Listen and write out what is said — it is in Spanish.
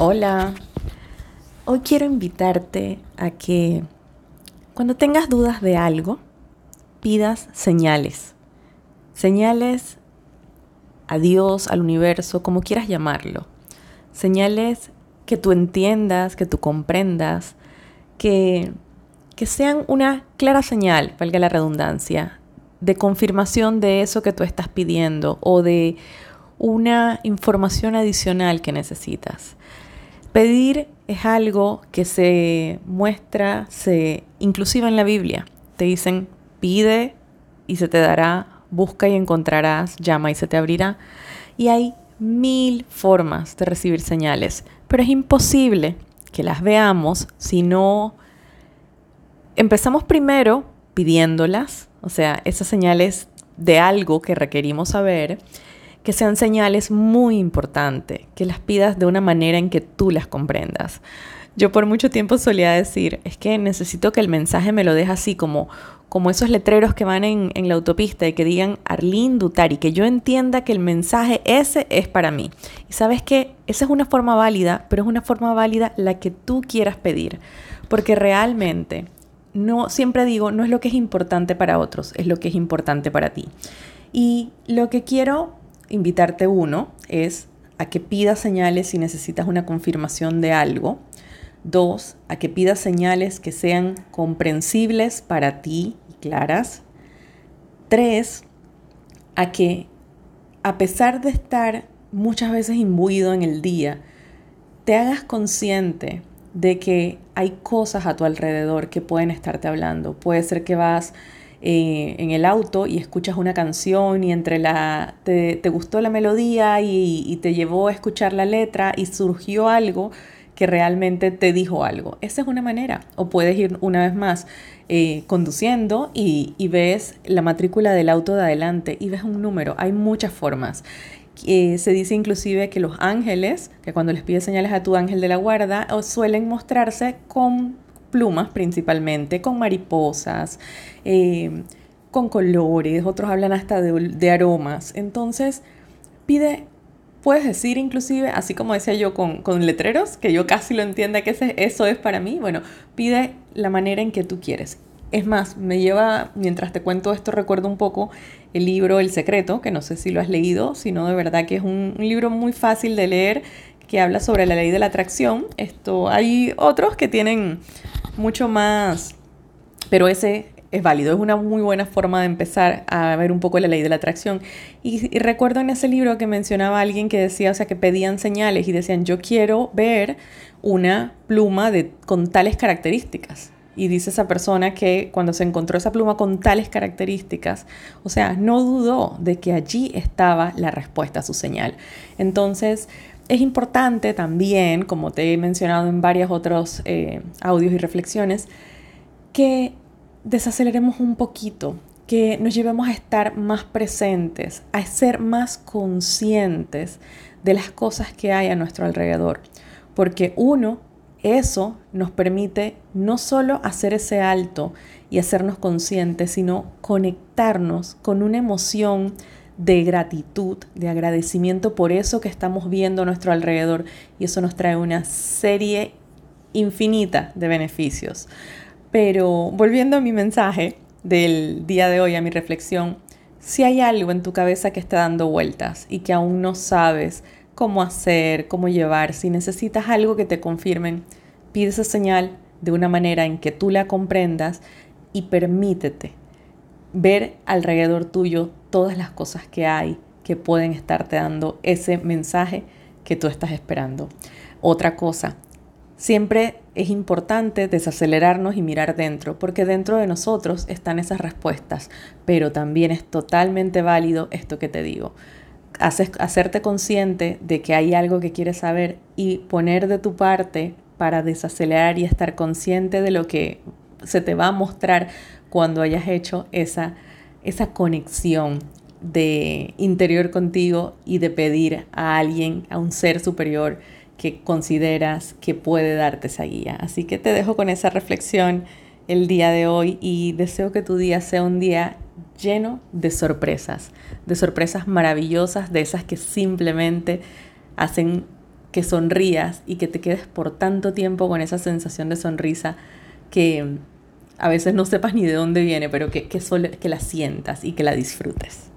Hola, hoy quiero invitarte a que cuando tengas dudas de algo, pidas señales. Señales a Dios, al universo, como quieras llamarlo. Señales que tú entiendas, que tú comprendas, que, que sean una clara señal, valga la redundancia, de confirmación de eso que tú estás pidiendo o de una información adicional que necesitas. Pedir es algo que se muestra, se, inclusive en la Biblia. Te dicen, pide y se te dará, busca y encontrarás, llama y se te abrirá. Y hay mil formas de recibir señales, pero es imposible que las veamos si no empezamos primero pidiéndolas, o sea, esas señales de algo que requerimos saber, que sean señales muy importantes, que las pidas de una manera en que tú las comprendas. Yo por mucho tiempo solía decir, es que necesito que el mensaje me lo deje así como, como esos letreros que van en, en la autopista y que digan Arlene Dutari, que yo entienda que el mensaje ese es para mí. Y sabes que esa es una forma válida, pero es una forma válida la que tú quieras pedir, porque realmente no siempre digo, no es lo que es importante para otros, es lo que es importante para ti. Y lo que quiero invitarte uno es a que pidas señales si necesitas una confirmación de algo. Dos, a que pidas señales que sean comprensibles para ti y claras. Tres, a que a pesar de estar muchas veces imbuido en el día, te hagas consciente de que hay cosas a tu alrededor que pueden estarte hablando. Puede ser que vas eh, en el auto y escuchas una canción y entre la te, te gustó la melodía y, te llevó a escuchar la letra y surgió algo que realmente te dijo algo. Esa es una manera. O puedes ir una vez más eh, conduciendo y, y, ves la matrícula del auto de adelante y ves un número. Hay muchas formas. Eh, se dice inclusive que los ángeles, que cuando les pides señales a tu ángel de la guarda, suelen mostrarse con plumas principalmente, con mariposas, eh, con colores, otros hablan hasta de, aromas. Entonces, pide, puedes decir inclusive, así como decía yo con, letreros, que yo casi lo entienda que eso es para mí, bueno, pide la manera en que tú quieres. Es más, me lleva, mientras te cuento esto, recuerdo un poco el libro El Secreto, que no sé si lo has leído, sino de verdad que es un, un libro muy fácil de leer que habla sobre la ley de la atracción. Esto, hay otros que tienen mucho más, pero ese es válido, es una muy buena forma de empezar a ver un poco la ley de la atracción. Y, recuerdo en ese libro que mencionaba alguien que decía, o sea, que pedían señales y decían, yo quiero ver una pluma de, con tales características. Y dice esa persona que cuando se encontró esa pluma con tales características, o sea, no dudó de que allí estaba la respuesta a su señal. Entonces, es importante también, como te he mencionado en varios otros eh, audios y reflexiones, que desaceleremos un poquito, que nos llevemos a estar más presentes, a ser más conscientes de las cosas que hay a nuestro alrededor. Porque uno eso nos permite no solo hacer ese alto y hacernos conscientes, sino conectarnos con una emoción de gratitud, de agradecimiento por eso que estamos viendo a nuestro alrededor y eso nos trae una serie infinita de beneficios. Pero volviendo a mi mensaje del día de hoy, a mi reflexión, si hay algo en tu cabeza que está dando vueltas y que aún no sabes, cómo hacer, cómo llevar. Si necesitas algo que te confirmen, pide esa señal de una manera en que tú la comprendas y permítete ver alrededor tuyo todas las cosas que hay que pueden estarte dando ese mensaje que tú estás esperando. Otra cosa, siempre es importante desacelerarnos y mirar dentro, porque dentro de nosotros están esas respuestas, pero también es totalmente válido esto que te digo hacerte consciente de que hay algo que quieres saber y poner de tu parte para desacelerar y estar consciente de lo que se te va a mostrar cuando hayas hecho esa, esa conexión de interior contigo y de pedir a alguien, a un ser superior que consideras que puede darte esa guía. Así que te dejo con esa reflexión el día de hoy y deseo que tu día sea un día lleno de sorpresas, de sorpresas maravillosas, de esas que simplemente hacen que sonrías y que te quedes por tanto tiempo con esa sensación de sonrisa que a veces no sepas ni de dónde viene, pero que, que, que la sientas y que la disfrutes.